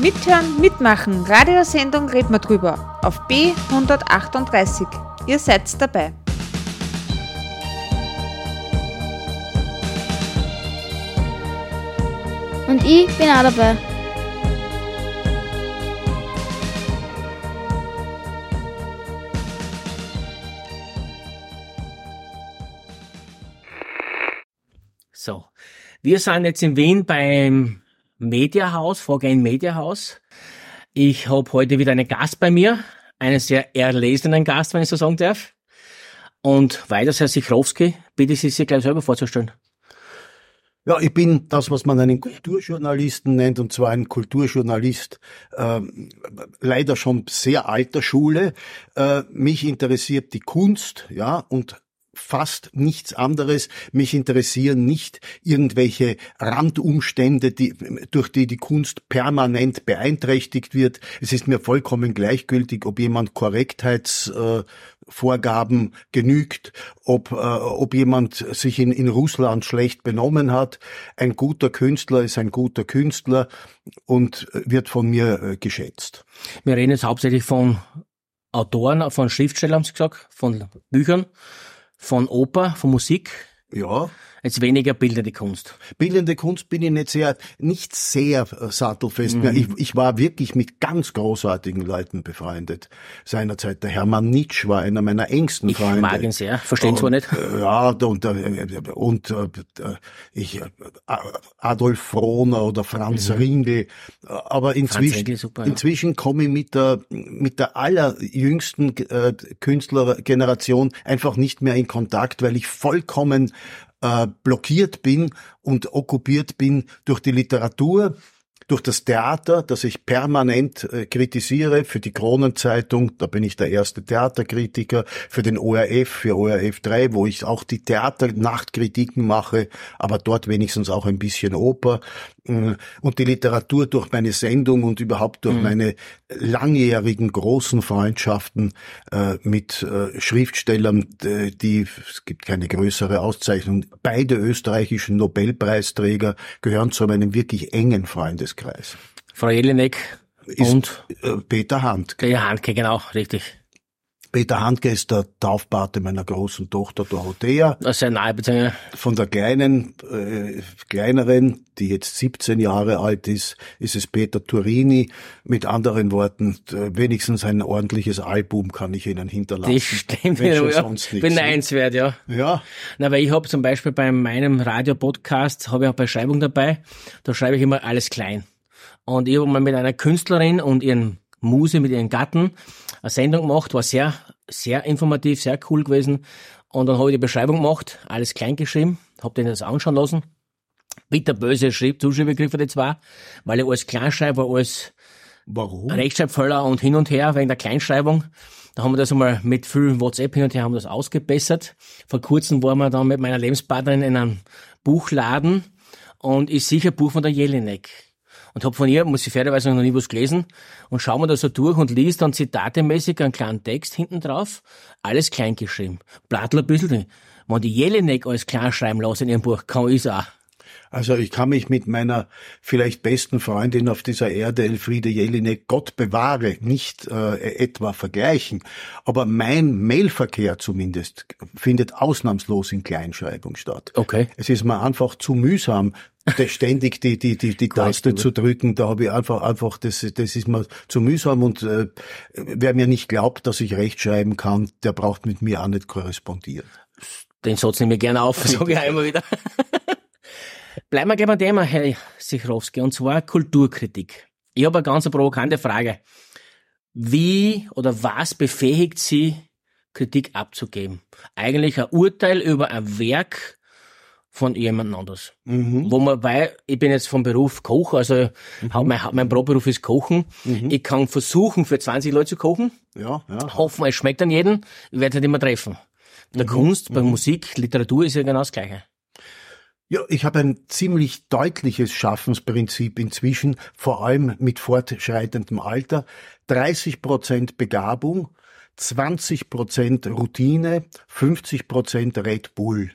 Mithören, mitmachen, Radiosendung Red mal drüber auf B138. Ihr seid dabei. Und ich bin auch dabei. So, wir sind jetzt in Wien beim Mediahaus, Vorgehen Mediahaus. Ich habe heute wieder einen Gast bei mir, einen sehr erlesenen Gast, wenn ich so sagen darf. Und weiter, Herr Sichrowski, bitte Sie sich gleich selber vorzustellen. Ja, ich bin das, was man einen Kulturjournalisten nennt, und zwar ein Kulturjournalist äh, leider schon sehr alter Schule. Äh, mich interessiert die Kunst, ja, und fast nichts anderes. Mich interessieren nicht irgendwelche Randumstände, die, durch die die Kunst permanent beeinträchtigt wird. Es ist mir vollkommen gleichgültig, ob jemand Korrektheitsvorgaben äh, genügt, ob, äh, ob jemand sich in, in Russland schlecht benommen hat. Ein guter Künstler ist ein guter Künstler und wird von mir äh, geschätzt. Wir reden jetzt hauptsächlich von Autoren, von Schriftstellern, haben Sie gesagt, von Büchern von Oper, von Musik. Ja. Jetzt weniger bildende Kunst. Bildende Kunst bin ich nicht sehr, nicht sehr äh, sattelfest mehr. Mhm. Ich, ich war wirklich mit ganz großartigen Leuten befreundet. Seinerzeit der Hermann Nitsch war einer meiner engsten ich Freunde. Ich mag ihn sehr, verstehen zwar nicht. Äh, ja, und, äh, und, und ich, Adolf Frohner oder Franz mhm. Ringel. Aber inzwischen, Ringel, super, ja. inzwischen komme ich mit der, mit der allerjüngsten Künstlergeneration einfach nicht mehr in Kontakt, weil ich vollkommen äh, blockiert bin und okkupiert bin durch die Literatur, durch das Theater, das ich permanent äh, kritisiere, für die Kronenzeitung, da bin ich der erste Theaterkritiker, für den ORF, für ORF 3, wo ich auch die Theaternachtkritiken mache, aber dort wenigstens auch ein bisschen Oper. Äh, und die Literatur durch meine Sendung und überhaupt durch mhm. meine langjährigen großen Freundschaften äh, mit äh, Schriftstellern, die, es gibt keine größere Auszeichnung, beide österreichischen Nobelpreisträger gehören zu meinem wirklich engen Freundeskreis. Frau Jelinek und Peter Handke. Peter Handke, genau, richtig. Peter Handke ist der Taufpate meiner großen Tochter Dorothea. Das ist nahe Beziehung. Von der kleinen, äh, kleineren, die jetzt 17 Jahre alt ist, ist es Peter Turini. Mit anderen Worten, wenigstens ein ordentliches Album kann ich Ihnen hinterlassen. Das stimmt, wenn ja. sonst nichts beneidenswert, ja. Ja. Na, weil ich habe zum Beispiel bei meinem Radio-Podcast, habe ich auch bei Schreibung dabei, da schreibe ich immer alles klein. Und ich habe mal mit einer Künstlerin und ihren Muse, mit ihrem Gatten, eine Sendung gemacht, war sehr, sehr informativ, sehr cool gewesen. Und dann habe ich die Beschreibung gemacht, alles klein geschrieben, habe denen das anschauen lassen. Bitterböse Schrift, Zuschreibbegriffe die zwei, weil ich alles klein schreibe, alles Warum? Rechtschreibfehler und hin und her wegen der Kleinschreibung. Da haben wir das einmal mit viel WhatsApp hin und her haben das ausgebessert. Vor kurzem waren wir dann mit meiner Lebenspartnerin in einem Buchladen und ich sicher Buch von der Jelinek und habe von ihr, muss ich fairerweise noch nie was gelesen, und schaue mir da so durch und liest dann zitatemäßig einen kleinen Text hinten drauf, alles klein geschrieben. Blattl ein bisschen, wenn die Jelinek alles klein schreiben lassen in ihrem Buch, kann ich's auch. Also ich kann mich mit meiner vielleicht besten Freundin auf dieser Erde, Elfriede Jelinek, Gott bewahre, nicht äh, etwa vergleichen. Aber mein Mailverkehr zumindest findet ausnahmslos in Kleinschreibung statt. Okay. Es ist mir einfach zu mühsam, ständig die, die, die, die Taste zu drücken. Da habe ich einfach, einfach, das, das ist mir zu mühsam und äh, wer mir nicht glaubt, dass ich rechtschreiben kann, der braucht mit mir auch nicht korrespondieren. Den Satz nehme ich gerne auf, sage ich immer wieder. Bleiben wir gleich beim Thema, Herr Sichrowski, und zwar Kulturkritik. Ich habe eine ganz provokante Frage. Wie oder was befähigt Sie, Kritik abzugeben? Eigentlich ein Urteil über ein Werk von jemand anders. Mhm. Wo man, weil ich bin jetzt vom Beruf Koch, also mhm. mein, mein Brotberuf ist Kochen. Mhm. Ich kann versuchen, für 20 Leute zu kochen. Ja, ja. Hoffen, es schmeckt an jeden. Ich werde halt immer treffen. Bei der mhm. Kunst, bei mhm. Musik, Literatur ist ja genau das Gleiche. Ja, ich habe ein ziemlich deutliches Schaffensprinzip inzwischen, vor allem mit fortschreitendem Alter. 30 Prozent Begabung, 20 Prozent Routine, 50 Prozent Red Bull.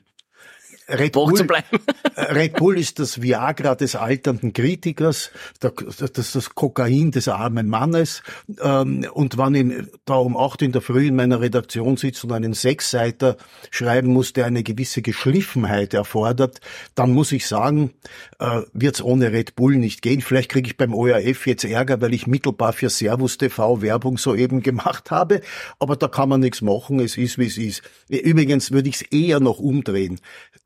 Red Bull, zu bleiben. Red Bull ist das Viagra des alternden Kritikers, das ist das Kokain des armen Mannes. Ähm, und wenn ich da um acht in der Früh in meiner Redaktion sitze und einen Sechsseiter schreiben muss, der eine gewisse Geschliffenheit erfordert, dann muss ich sagen, äh, wird es ohne Red Bull nicht gehen. Vielleicht kriege ich beim ORF jetzt Ärger, weil ich mittelbar für Servus TV Werbung soeben gemacht habe. Aber da kann man nichts machen. Es ist, wie es ist. Übrigens würde ich es eher noch umdrehen.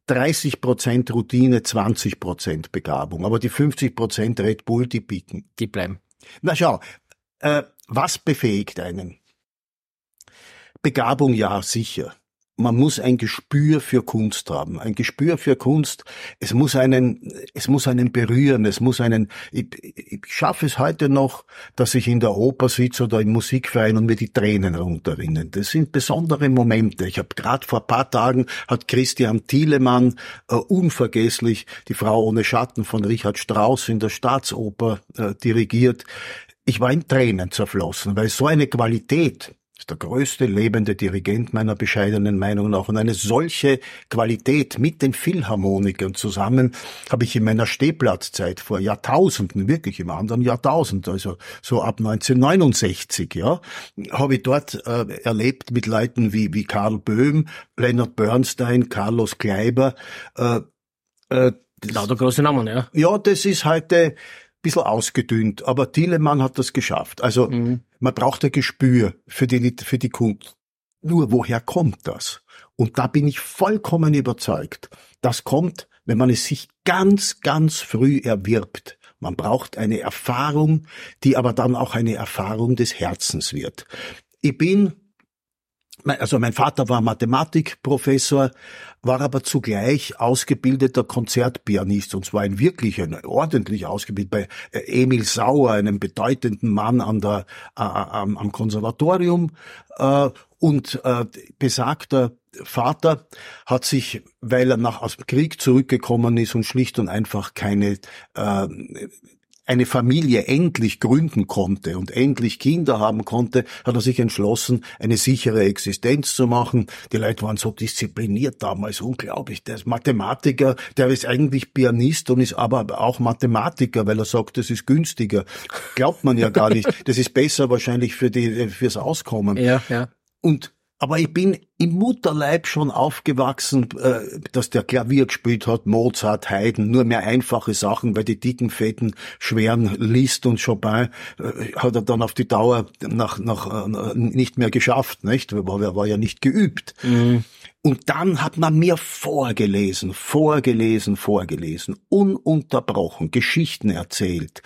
30 Prozent Routine, 20 Prozent Begabung. Aber die 50 Prozent Red Bull, die bieten. Die bleiben. Na schau, äh, was befähigt einen? Begabung ja, sicher man muss ein Gespür für Kunst haben, ein Gespür für Kunst. Es muss einen, es muss einen berühren, es muss einen. Ich, ich schaffe es heute noch, dass ich in der Oper sitze oder im Musikverein und mir die Tränen runterrinnen. Das sind besondere Momente. Ich habe gerade vor paar Tagen hat Christian Thielemann äh, unvergesslich die Frau ohne Schatten von Richard Strauss in der Staatsoper äh, dirigiert. Ich war in Tränen zerflossen, weil so eine Qualität ist der größte lebende Dirigent meiner bescheidenen Meinung nach. Und eine solche Qualität mit den Philharmonikern zusammen habe ich in meiner Stehplatzzeit vor Jahrtausenden, wirklich im anderen Jahrtausend, also so ab 1969, ja, habe ich dort äh, erlebt mit Leuten wie, wie Karl Böhm, Leonard Bernstein, Carlos Kleiber. Äh, äh, Lauter große Namen, ja. Ja, das ist heute bisschen ausgedünnt, aber Thielemann hat das geschafft. Also mhm. Man braucht ein Gespür für die, für die Kunst. Nur woher kommt das? Und da bin ich vollkommen überzeugt. Das kommt, wenn man es sich ganz, ganz früh erwirbt. Man braucht eine Erfahrung, die aber dann auch eine Erfahrung des Herzens wird. Ich bin also mein Vater war Mathematikprofessor, war aber zugleich ausgebildeter Konzertpianist und zwar ein wirklich ein ordentlich ausgebildet bei äh, Emil Sauer, einem bedeutenden Mann an der äh, am, Konservatorium. Äh, und äh, besagter Vater hat sich, weil er nach aus dem Krieg zurückgekommen ist und schlicht und einfach keine äh, eine Familie endlich gründen konnte und endlich Kinder haben konnte, hat er sich entschlossen, eine sichere Existenz zu machen. Die Leute waren so diszipliniert damals, unglaublich. Der ist Mathematiker, der ist eigentlich Pianist und ist aber auch Mathematiker, weil er sagt, das ist günstiger. Glaubt man ja gar nicht. Das ist besser wahrscheinlich für die, fürs Auskommen. Ja, ja. Und aber ich bin im Mutterleib schon aufgewachsen, äh, dass der Klavier gespielt hat, Mozart, Haydn, nur mehr einfache Sachen, weil die dicken, fetten, schweren Liszt und Chopin äh, hat er dann auf die Dauer nach, nach, äh, nicht mehr geschafft, nicht? Er war, war ja nicht geübt. Mhm. Und dann hat man mir vorgelesen, vorgelesen, vorgelesen, ununterbrochen, Geschichten erzählt.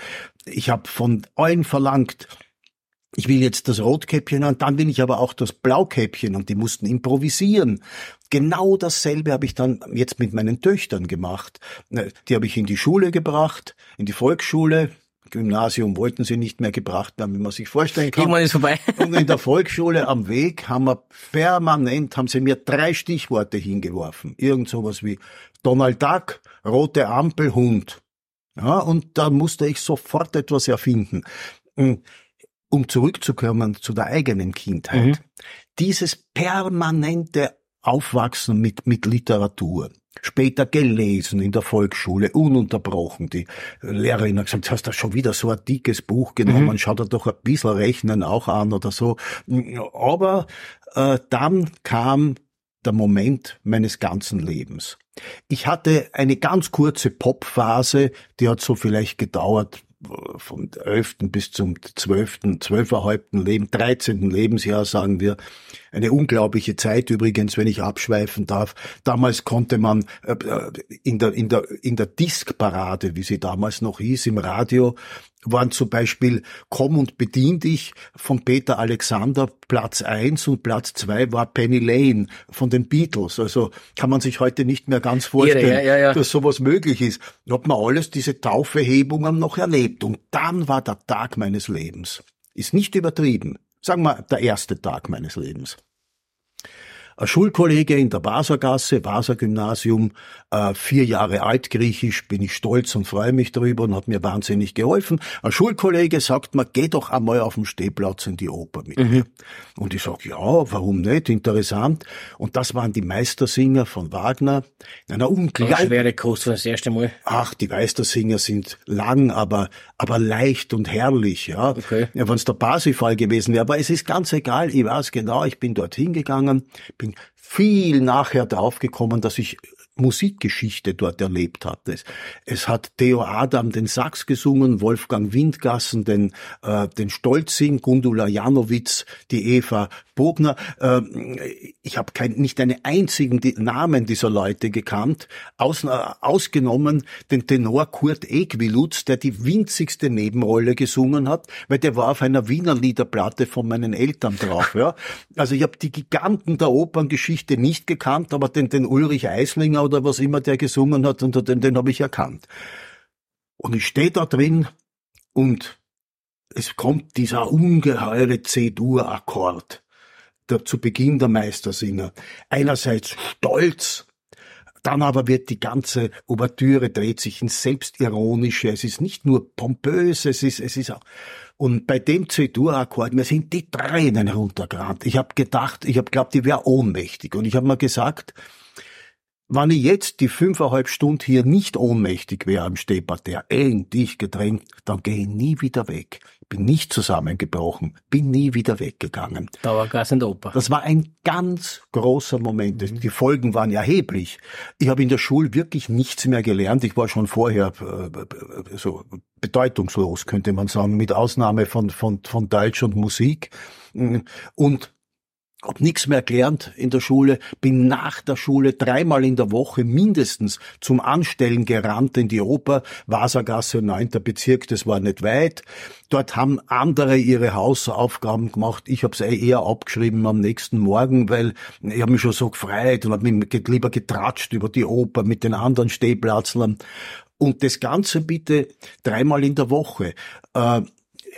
Ich habe von allen verlangt, ich will jetzt das Rotkäppchen und dann will ich aber auch das Blaukäppchen und die mussten improvisieren. Genau dasselbe habe ich dann jetzt mit meinen Töchtern gemacht. Äh, die habe ich in die Schule gebracht, in die Volksschule. Gymnasium wollten sie nicht mehr gebracht werden, wie man sich vorstellen kann. Irgendwann ist vorbei. Und in der Volksschule am Weg haben wir permanent, haben sie mir drei Stichworte hingeworfen. Irgend sowas wie Donald Duck, rote Ampel, Hund. Ja, und da musste ich sofort etwas erfinden. Hm, um zurückzukommen zu der eigenen Kindheit, mhm. dieses permanente Aufwachsen mit, mit Literatur, später gelesen in der Volksschule, ununterbrochen. Die Lehrerin hat gesagt, hast du schon wieder so ein dickes Buch genommen, mhm. schau dir doch ein bisschen Rechnen auch an oder so. Aber äh, dann kam der Moment meines ganzen Lebens. Ich hatte eine ganz kurze Popphase, die hat so vielleicht gedauert vom 11. bis zum 12., 12,5. Leben, 13. Lebensjahr, sagen wir. Eine unglaubliche Zeit übrigens, wenn ich abschweifen darf. Damals konnte man äh, in der, in der, in der Diskparade, wie sie damals noch hieß, im Radio, waren zum Beispiel Komm und bedien dich von Peter Alexander Platz eins und Platz zwei war Penny Lane von den Beatles. Also kann man sich heute nicht mehr ganz vorstellen, ja, ja, ja. dass sowas möglich ist. Da hat man alles diese Taufehebungen noch erlebt und dann war der Tag meines Lebens. Ist nicht übertrieben. Sagen wir der erste Tag meines Lebens. Ein Schulkollege in der Wasergasse, Waser-Gymnasium, äh, vier Jahre altgriechisch, bin ich stolz und freue mich darüber und hat mir wahnsinnig geholfen. Ein Schulkollege sagt mir, geh doch einmal auf den Stehplatz in die Oper mit mhm. mir. Und ich sag, ja, warum nicht? Interessant. Und das waren die Meistersinger von Wagner. In einer unglaublichen... Schwere Kost das erste Mal. Ach, die Meistersinger sind lang, aber, aber leicht und herrlich, ja. Okay. Ja, wenn es der Parsifal gewesen wäre. Aber es ist ganz egal. Ich weiß genau, ich bin dorthin gegangen, bin viel nachher draufgekommen, dass ich Musikgeschichte dort erlebt hat. Es, hat Theo Adam den Sax gesungen, Wolfgang Windgassen den, äh, den Stolzing, Gundula Janowitz, die Eva Bogner. Äh, ich habe nicht einen einzigen Namen dieser Leute gekannt, aus, äh, ausgenommen den Tenor Kurt Egwilutz, der die winzigste Nebenrolle gesungen hat, weil der war auf einer Wiener Liederplatte von meinen Eltern drauf. Ja. Also ich habe die Giganten der Operngeschichte nicht gekannt, aber den, den Ulrich Eislinger oder was immer der gesungen hat, und den, den habe ich erkannt. Und ich stehe da drin und es kommt dieser ungeheure C-Dur-Akkord zu Beginn der Meistersinger. Einerseits stolz, dann aber wird die ganze Ouvertüre dreht sich ins Selbstironische. Es ist nicht nur pompös, es ist, es ist auch, und bei dem C-Dur-Akkord, mir sind die Tränen runtergerannt. Ich habe gedacht, ich habe glaubt, ich wäre ohnmächtig. Und ich habe mir gesagt, wenn ich jetzt die fünfeinhalb Stunden hier nicht ohnmächtig wäre am Stehparterre, eng, dicht gedrängt, dann gehe ich nie wieder weg. Bin nicht zusammengebrochen, bin nie wieder weggegangen. Dauergas und Oper. Das war ein ganz großer Moment. Mhm. Die Folgen waren erheblich. Ich habe in der Schule wirklich nichts mehr gelernt. Ich war schon vorher äh, so bedeutungslos, könnte man sagen, mit Ausnahme von, von, von Deutsch und Musik. Und hab nichts mehr gelernt in der Schule, bin nach der Schule dreimal in der Woche mindestens zum Anstellen gerannt in die Oper, Wasergasse, 9. Bezirk, das war nicht weit. Dort haben andere ihre Hausaufgaben gemacht. Ich habe es eh eher abgeschrieben am nächsten Morgen, weil ich habe mich schon so gefreut und habe mich lieber getratscht über die Oper mit den anderen Stehplatzlern. Und das Ganze bitte dreimal in der Woche. Äh,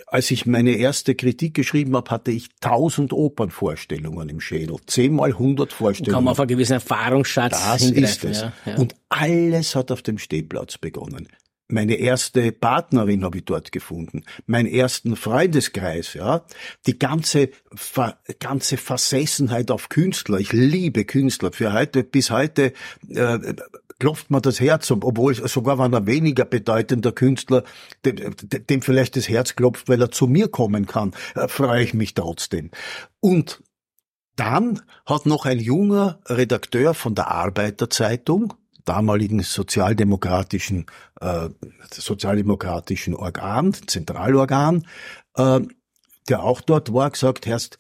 als ich meine erste Kritik geschrieben habe, hatte ich tausend Opernvorstellungen im Schädel. Zehnmal hundert Vorstellungen. Kann man auf einen gewissen Erfahrungsschatz Das ist es. Ja, ja. Und alles hat auf dem Stehplatz begonnen. Meine erste Partnerin habe ich dort gefunden, meinen ersten Freundeskreis, ja, die ganze Ver, ganze Versessenheit auf Künstler. Ich liebe Künstler. Für heute bis heute äh, klopft mir das Herz, obwohl sogar wenn er weniger bedeutender Künstler, dem, dem vielleicht das Herz klopft, weil er zu mir kommen kann, äh, freue ich mich trotzdem. Und dann hat noch ein junger Redakteur von der Arbeiterzeitung, damaligen sozialdemokratischen äh, sozialdemokratischen Organ, Zentralorgan, äh, der auch dort war, gesagt, Herrst,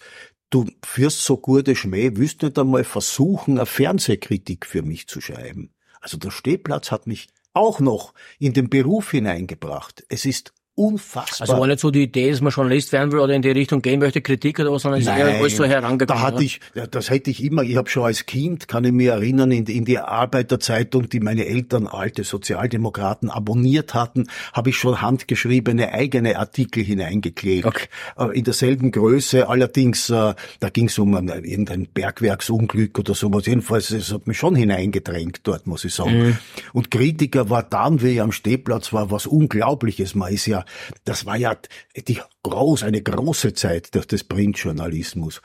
du führst so gute Schmäh, willst nicht einmal versuchen, eine Fernsehkritik für mich zu schreiben? Also der Stehplatz hat mich auch noch in den Beruf hineingebracht. Es ist unfassbar. Also war nicht so die Idee, dass man Journalist werden will oder in die Richtung gehen möchte, Kritik oder was, sondern ist eher alles so herangekommen. Da hatte ich, das hätte ich immer, ich habe schon als Kind, kann ich mich erinnern, in, in die Arbeiterzeitung, die meine Eltern, alte Sozialdemokraten, abonniert hatten, habe ich schon handgeschriebene eigene Artikel hineingeklebt. Okay. Äh, in derselben Größe, allerdings, äh, da ging es um ein, irgendein Bergwerksunglück oder sowas. Jedenfalls, es hat mich schon hineingedrängt dort, muss ich sagen. Mhm. Und Kritiker war dann, wie ich am Stehplatz war, was Unglaubliches. Man ist ja das war ja die groß, eine große Zeit des Printjournalismus.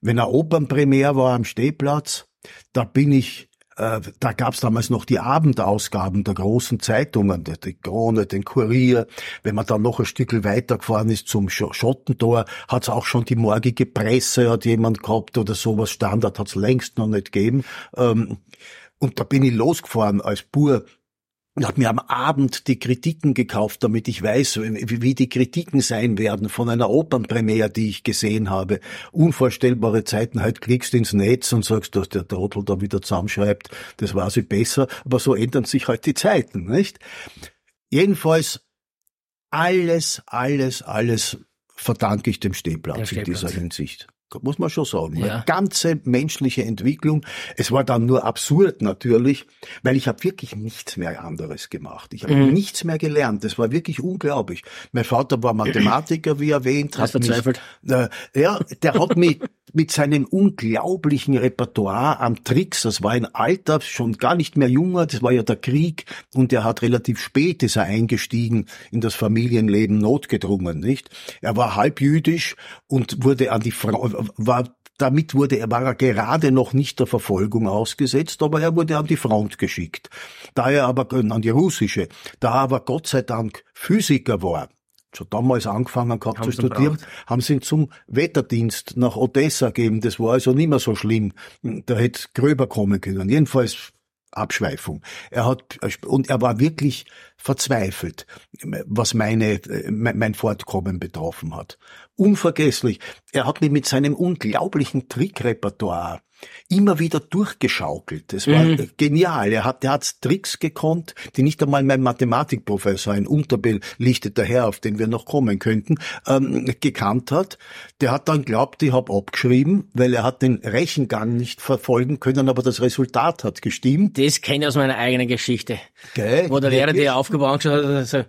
Wenn eine Opernpremiere war am Stehplatz, da bin ich äh, da gab's damals noch die Abendausgaben der großen Zeitungen, die Krone, den Kurier. Wenn man dann noch ein Stück weitergefahren ist zum Schottentor, hat's auch schon die morgige Presse, hat jemand gehabt oder sowas. Standard hat's längst noch nicht gegeben. Ähm, und da bin ich losgefahren als Bur und habe mir am Abend die Kritiken gekauft, damit ich weiß, wie die Kritiken sein werden von einer Opernpremiere, die ich gesehen habe. Unvorstellbare Zeiten, halt klickst ins Netz und sagst, dass der Trottel da wieder zusammenschreibt, das war sie besser, aber so ändern sich halt die Zeiten, nicht? Jedenfalls alles, alles, alles verdanke ich dem Stehplatz, Stehplatz. in dieser Hinsicht muss man schon sagen. Ja. Eine ganze menschliche Entwicklung. Es war dann nur absurd natürlich, weil ich habe wirklich nichts mehr anderes gemacht. Ich habe mhm. nichts mehr gelernt. Das war wirklich unglaublich. Mein Vater war Mathematiker, wie erwähnt. Hast verzweifelt? Mich, äh, ja, der hat mich mit seinem unglaublichen Repertoire an Tricks, das war ein Alter, schon gar nicht mehr junger, das war ja der Krieg und er hat relativ spät ist er eingestiegen in das Familienleben notgedrungen, nicht? Er war halbjüdisch und wurde an die Frau, war damit wurde er, war er gerade noch nicht der Verfolgung ausgesetzt, aber er wurde an die Front geschickt. Da er aber, an die russische, da er aber Gott sei Dank Physiker war, schon damals angefangen gehabt haben zu studieren, braucht. haben sie ihn zum Wetterdienst nach Odessa gegeben. Das war also nicht mehr so schlimm. Da hätte gröber kommen können. Jedenfalls Abschweifung. Er hat, und er war wirklich verzweifelt, was meine, mein Fortkommen betroffen hat. Unvergesslich. Er hat mich mit seinem unglaublichen Trickrepertoire immer wieder durchgeschaukelt. Das war mhm. genial. Er hat, er hat Tricks gekonnt, die nicht einmal mein Mathematikprofessor, ein unterbelichteter Herr, auf den wir noch kommen könnten, ähm, gekannt hat. Der hat dann glaubt, ich habe abgeschrieben, weil er hat den Rechengang nicht verfolgen können, aber das Resultat hat gestimmt. Das kenne ich aus meiner eigenen Geschichte. Okay. Wo der Lehrer, der aufgebaut hat, also,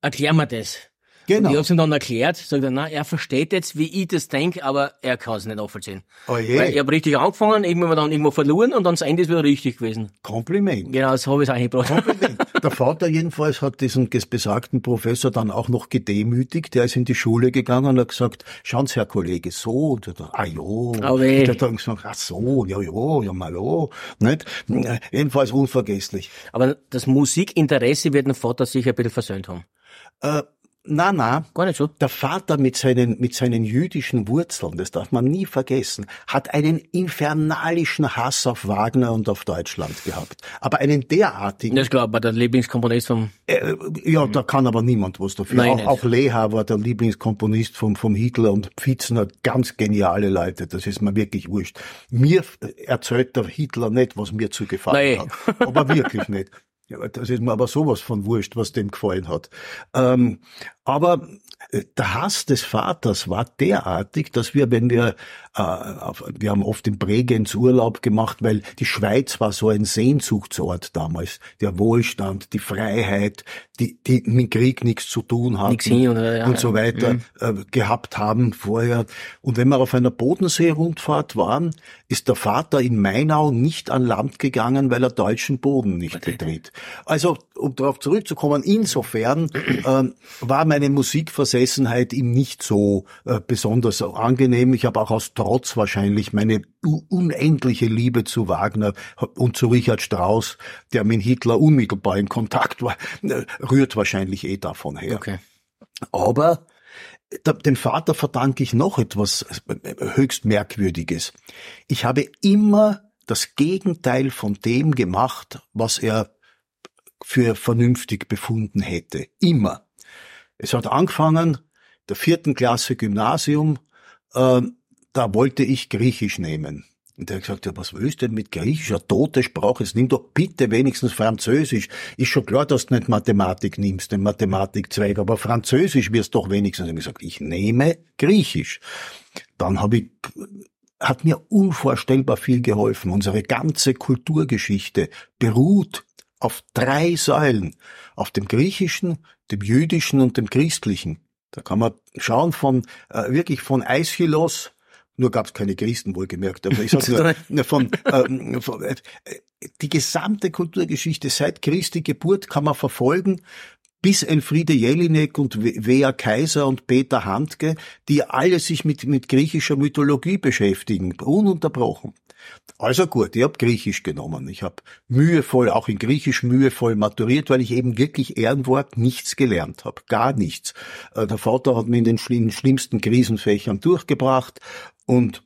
erklär mir das. Genau. Und ich habe ihm dann erklärt, sagt er, na, er versteht jetzt, wie ich das denke, aber er kann es nicht nachvollziehen. Oh je. Weil ich habe richtig angefangen, irgendwann dann irgendwo verloren und dann das Ende ist wieder richtig gewesen. Kompliment. Genau, so habe ich es eigentlich gebracht. Kompliment. Der Vater jedenfalls hat diesen besagten Professor dann auch noch gedemütigt. Der ist in die Schule gegangen und hat gesagt, schauen Sie, Herr Kollege, so. Und der, ah jo. Oh weh. Der hat dann gesagt, ach so, ja, ja, ja, mal oh. Nicht? Jedenfalls unvergesslich. Aber das Musikinteresse wird den Vater sicher ein bisschen versöhnt haben. Äh, na, na. Gar nicht so. Der Vater mit seinen, mit seinen jüdischen Wurzeln, das darf man nie vergessen, hat einen infernalischen Hass auf Wagner und auf Deutschland gehabt. Aber einen derartigen. Das ist klar, aber der Lieblingskomponist vom. Äh, ja, da kann aber niemand was dafür. Nein, auch, auch Leha war der Lieblingskomponist vom, vom Hitler und Pfitzen hat ganz geniale Leute. Das ist mir wirklich wurscht. Mir erzählt der Hitler nicht, was mir zu gefallen Nein. hat. Aber wirklich nicht. Ja, das ist mir aber sowas von wurscht, was dem gefallen hat. Ähm, aber äh, der Hass des Vaters war derartig, dass wir, wenn wir, äh, wir haben oft in Bregenz Urlaub gemacht, weil die Schweiz war so ein Sehnsuchtsort damals. Der Wohlstand, die Freiheit, die, die mit Krieg nichts zu tun hatten hin, oder, ja, und so weiter mhm. äh, gehabt haben vorher. Und wenn wir auf einer Bodensee-Rundfahrt waren, ist der Vater in Mainau nicht an Land gegangen, weil er deutschen Boden nicht betritt. Also, um darauf zurückzukommen, insofern äh, war meine Musikversessenheit ihm nicht so äh, besonders angenehm. Ich habe auch aus Trotz wahrscheinlich meine unendliche Liebe zu Wagner und zu Richard Strauss, der mit Hitler unmittelbar in Kontakt war, äh, rührt wahrscheinlich eh davon her. Okay. Aber dem Vater verdanke ich noch etwas höchst Merkwürdiges. Ich habe immer das Gegenteil von dem gemacht, was er für vernünftig befunden hätte. Immer. Es hat angefangen, der vierten Klasse Gymnasium, äh, da wollte ich Griechisch nehmen. Und er hat gesagt, ja, was willst du denn mit Griechisch? Eine tote Sprache, jetzt nimm doch bitte wenigstens Französisch. Ist schon klar, dass du nicht Mathematik nimmst, den Mathematikzweig, aber Französisch wirst doch wenigstens. Ich gesagt, ich nehme Griechisch. Dann habe ich, hat mir unvorstellbar viel geholfen. Unsere ganze Kulturgeschichte beruht auf drei Säulen. Auf dem Griechischen, dem Jüdischen und dem Christlichen. Da kann man schauen von, äh, wirklich von Aeschylus nur gab es keine Christen, wohlgemerkt. Aber ich sage nur, von, ähm, von, äh, die gesamte Kulturgeschichte seit Christi Geburt kann man verfolgen, bis Elfriede Jelinek und Wea Kaiser und Peter Handke, die alle sich mit, mit griechischer Mythologie beschäftigen, ununterbrochen. Also gut, ich habe Griechisch genommen. Ich habe mühevoll, auch in Griechisch mühevoll maturiert, weil ich eben wirklich Ehrenwort nichts gelernt habe. Gar nichts. Äh, der Vater hat mir in den schlimmsten Krisenfächern durchgebracht und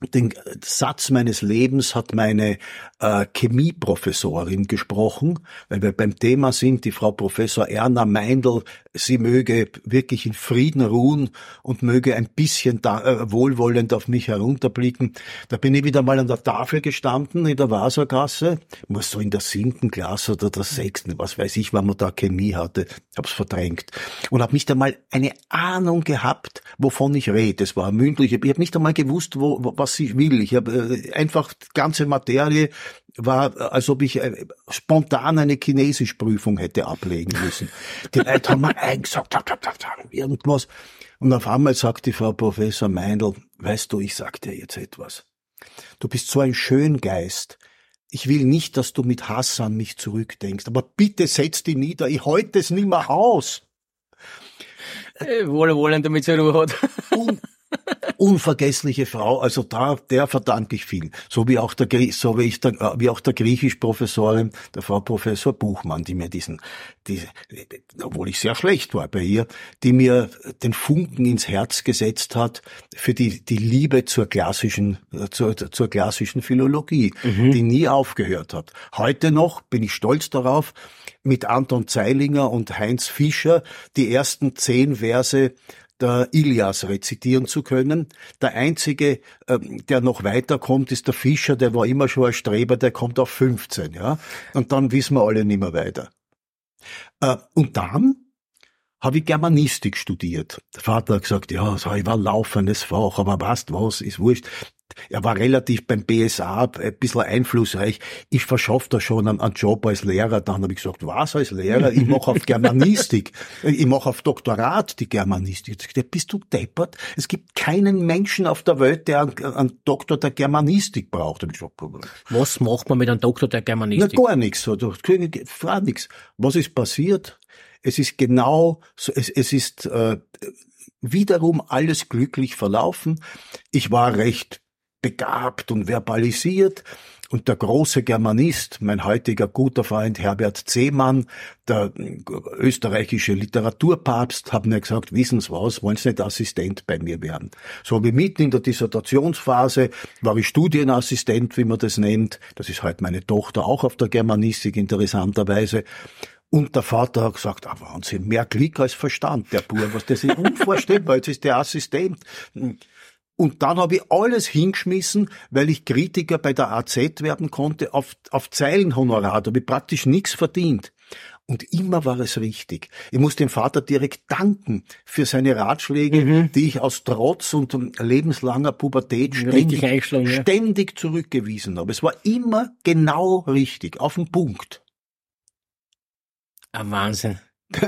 den Satz meines Lebens hat meine äh, Chemieprofessorin gesprochen, weil wir beim Thema sind, die Frau Professor Erna Meindl, sie möge wirklich in Frieden ruhen und möge ein bisschen da, äh, wohlwollend auf mich herunterblicken. Da bin ich wieder mal an der Tafel gestanden in der Wassergasse, muss so in der siebten Klasse oder der sechsten, was weiß ich, wann man da Chemie hatte, hab's verdrängt. Und habe nicht einmal eine Ahnung gehabt, wovon ich rede. Es war mündlich, ich habe nicht einmal gewusst, wo, was was ich will. Ich habe äh, einfach die ganze Materie war, als ob ich äh, spontan eine Chinesischprüfung hätte ablegen müssen. Die Leute haben mir eingesagt, irgendwas. Und auf einmal sagt die Frau Professor Meindl, weißt du, ich sag dir jetzt etwas. Du bist so ein Schöngeist. Ich will nicht, dass du mit Hass an mich zurückdenkst, aber bitte setz dich nieder, ich halte es nimmer aus. Äh, wohlwollend, damit sie Ruhe hat. Unvergessliche Frau, also da, der verdanke ich viel. So wie auch der, so wie ich der, äh, wie auch der Griechisch-Professorin, der Frau Professor Buchmann, die mir diesen, die, obwohl ich sehr schlecht war bei ihr, die mir den Funken ins Herz gesetzt hat für die, die Liebe zur klassischen, zur, zur klassischen Philologie, mhm. die nie aufgehört hat. Heute noch bin ich stolz darauf, mit Anton Zeilinger und Heinz Fischer die ersten zehn Verse der Ilias rezitieren zu können. Der einzige, ähm, der noch weiterkommt, ist der Fischer, der war immer schon ein Streber, der kommt auf 15, ja. Und dann wissen wir alle nicht mehr weiter. Äh, und dann habe ich Germanistik studiert. Der Vater hat gesagt, ja, so, ich war laufendes Fach, aber weißt was, ist wurscht er war relativ beim BSA ein bisschen einflussreich. Ich verschaffe da schon einen, einen, Job als Lehrer. Dann habe ich gesagt, was als Lehrer? Ich mache auf Germanistik. ich mache auf Doktorat die Germanistik. Ich gesagt, bist du deppert? Es gibt keinen Menschen auf der Welt, der einen, einen Doktor der Germanistik braucht. Ich gesagt, was macht man mit einem Doktor der Germanistik? Na, gar nichts. So, frag nichts. Was ist passiert? Es ist genau, so, es, es ist äh, wiederum alles glücklich verlaufen. Ich war recht begabt und verbalisiert. Und der große Germanist, mein heutiger guter Freund Herbert Zehmann, der österreichische Literaturpapst, haben mir gesagt, wissen Sie was, wollen Sie nicht Assistent bei mir werden? So wie mitten in der Dissertationsphase war ich Studienassistent, wie man das nennt. Das ist halt meine Tochter auch auf der Germanistik interessanterweise. Und der Vater hat gesagt, ah Wahnsinn, mehr Klick als Verstand, der Bub, was das ist unvorstellbar, jetzt ist der Assistent. Und dann habe ich alles hingeschmissen, weil ich Kritiker bei der AZ werden konnte, auf, auf Zeilenhonorar. Da habe ich praktisch nichts verdient. Und immer war es richtig. Ich muss dem Vater direkt danken für seine Ratschläge, mhm. die ich aus Trotz und lebenslanger Pubertät ständig, ja. ständig zurückgewiesen habe. Es war immer genau richtig, auf den Punkt. Ein Wahnsinn.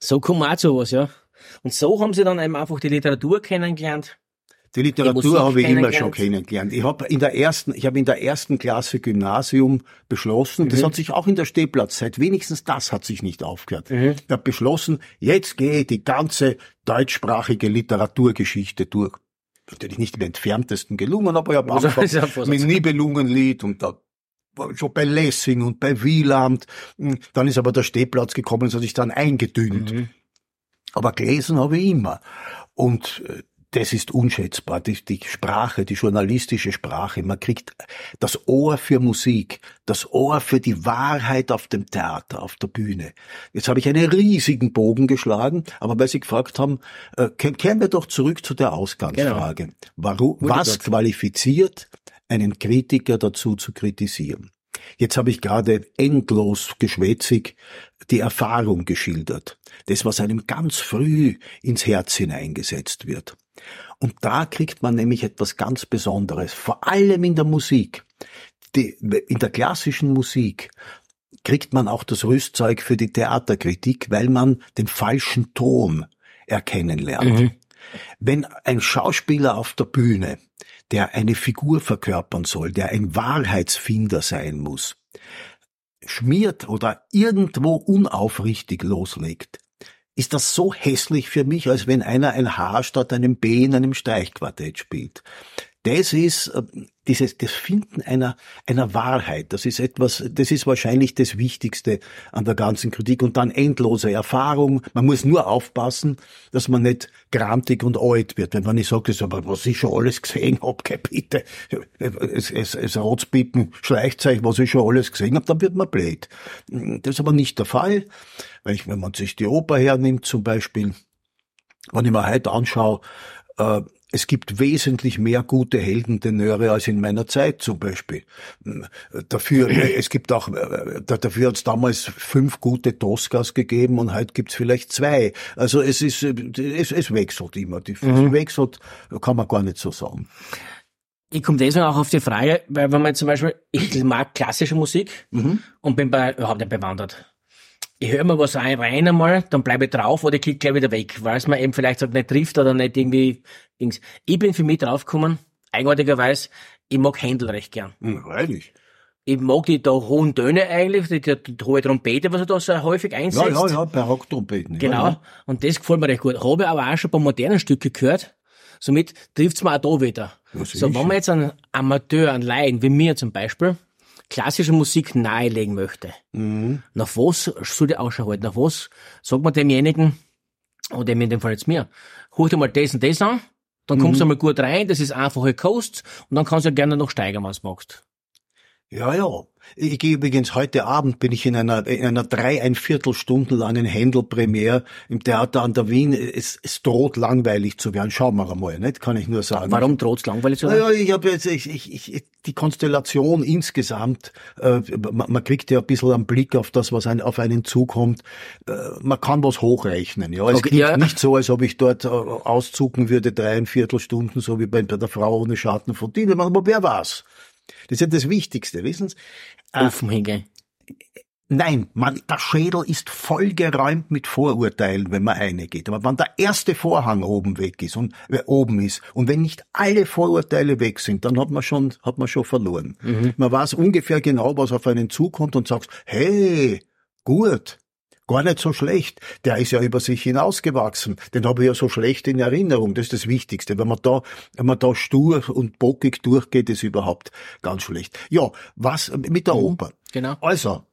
so kommt auch zu was, ja. Und so haben sie dann eben einfach die Literatur kennengelernt die Literatur habe ich immer schon kennengelernt. Ich habe in der ersten, ich habe in der ersten Klasse Gymnasium beschlossen, mhm. das hat sich auch in der Stehplatzzeit, wenigstens das hat sich nicht aufgehört. Mhm. Ich habe beschlossen, jetzt gehe ich die ganze deutschsprachige Literaturgeschichte durch. Natürlich nicht im entferntesten gelungen, aber ich habe also, angefangen mit Nibelungenlied und da schon bei Lessing und bei Wieland. Dann ist aber der Stehplatz gekommen, und hat sich dann eingedünnt. Mhm. Aber gelesen habe ich immer. Und äh, das ist unschätzbar. Die, die Sprache, die journalistische Sprache. Man kriegt das Ohr für Musik, das Ohr für die Wahrheit auf dem Theater, auf der Bühne. Jetzt habe ich einen riesigen Bogen geschlagen, aber weil Sie gefragt haben, äh, kehren wir doch zurück zu der Ausgangsfrage. Genau. Warum, was qualifiziert einen Kritiker dazu zu kritisieren? Jetzt habe ich gerade endlos geschwätzig die Erfahrung geschildert. Das, was einem ganz früh ins Herz hineingesetzt wird. Und da kriegt man nämlich etwas ganz Besonderes, vor allem in der Musik. Die, in der klassischen Musik kriegt man auch das Rüstzeug für die Theaterkritik, weil man den falschen Ton erkennen lernt. Mhm. Wenn ein Schauspieler auf der Bühne, der eine Figur verkörpern soll, der ein Wahrheitsfinder sein muss, schmiert oder irgendwo unaufrichtig loslegt, ist das so hässlich für mich, als wenn einer ein H statt einem B in einem Streichquartett spielt. Das ist äh, dieses das Finden einer einer Wahrheit. Das ist etwas. Das ist wahrscheinlich das Wichtigste an der ganzen Kritik und dann endlose Erfahrung. Man muss nur aufpassen, dass man nicht grantig und alt wird. Wenn man nicht sagt, das aber was ich schon alles gesehen hab, okay, bitte, es, es, es Rotzpippen schleicht sich, was ich schon alles gesehen hab, dann wird man blöd. Das ist aber nicht der Fall, ich, wenn man sich die Oper hernimmt zum Beispiel, wenn ich mir heute anschaue, äh, es gibt wesentlich mehr gute Heldentenöre als in meiner Zeit zum Beispiel. Dafür, es gibt auch, dafür hat es damals fünf gute Toscas gegeben und heute gibt es vielleicht zwei. Also es ist, es, es wechselt immer. Die, mhm. Es wechselt, kann man gar nicht so sagen. Ich komme deswegen auch auf die Frage, weil wenn man zum Beispiel, ich mag klassische Musik mhm. und bin bei, überhaupt nicht bewandert. Ich höre mir was rein, rein einmal, dann bleibe ich drauf oder ich klicke gleich wieder weg, weil es mir eben vielleicht halt nicht trifft oder nicht irgendwie Dings. Ich bin für mich draufgekommen, eigenartigerweise, ich mag Händel recht gern. Mhm, freilich. Ich mag die da hohen Töne eigentlich, die, die, die hohe Trompete, was er da so häufig einsetzt. Ja, ja, ja, Barocktrompeten. Genau. Ja, ja. Und das gefällt mir recht gut. Habe ich aber auch schon ein paar modernen Stücke gehört. Somit trifft's mir auch da wieder. So, wenn man jetzt einen Amateur, einen Laien, wie mir zum Beispiel, klassische Musik nahelegen möchte, mhm. nach was soll die Ausschau halten? Nach was sagt man demjenigen, oder in dem Fall jetzt mir, hol dir mal das und das an, dann kommst mhm. du einmal gut rein, das ist einfache Coast, und dann kannst du ja gerne noch steigern, was du magst. Ja, ja. Ich gehe übrigens heute Abend bin ich in einer in einer dreieinviertel Stunden langen Händel-Premiere im Theater an der Wien. Es, es droht langweilig zu werden. Schauen wir einmal, nicht? Kann ich nur sagen. Warum droht es langweilig zu werden? Ja, ich habe jetzt ich, ich, ich, die Konstellation insgesamt. Äh, man, man, kriegt ja ein bisschen einen Blick auf das, was ein, auf einen zukommt. Äh, man kann was hochrechnen. Ja, es okay, ja. nicht so, als ob ich dort äh, auszucken würde dreieinviertel Stunden, so wie bei, bei der Frau ohne Schatten von Diener. Aber wer war's? Das ist ja das Wichtigste, wissen Sie? Aufhänge. Äh, nein, man, der Schädel ist vollgeräumt mit Vorurteilen, wenn man reingeht. Aber wenn der erste Vorhang oben weg ist und äh, oben ist und wenn nicht alle Vorurteile weg sind, dann hat man schon hat man schon verloren. Mhm. Man weiß ungefähr genau, was auf einen zukommt und sagt, hey, gut, gar nicht so schlecht. Der ist ja über sich hinausgewachsen. Den habe ich ja so schlecht in Erinnerung. Das ist das Wichtigste. Wenn man da, wenn man da stur und bockig durchgeht, ist überhaupt ganz schlecht. Ja, was mit der mhm, Oper? Genau. Also.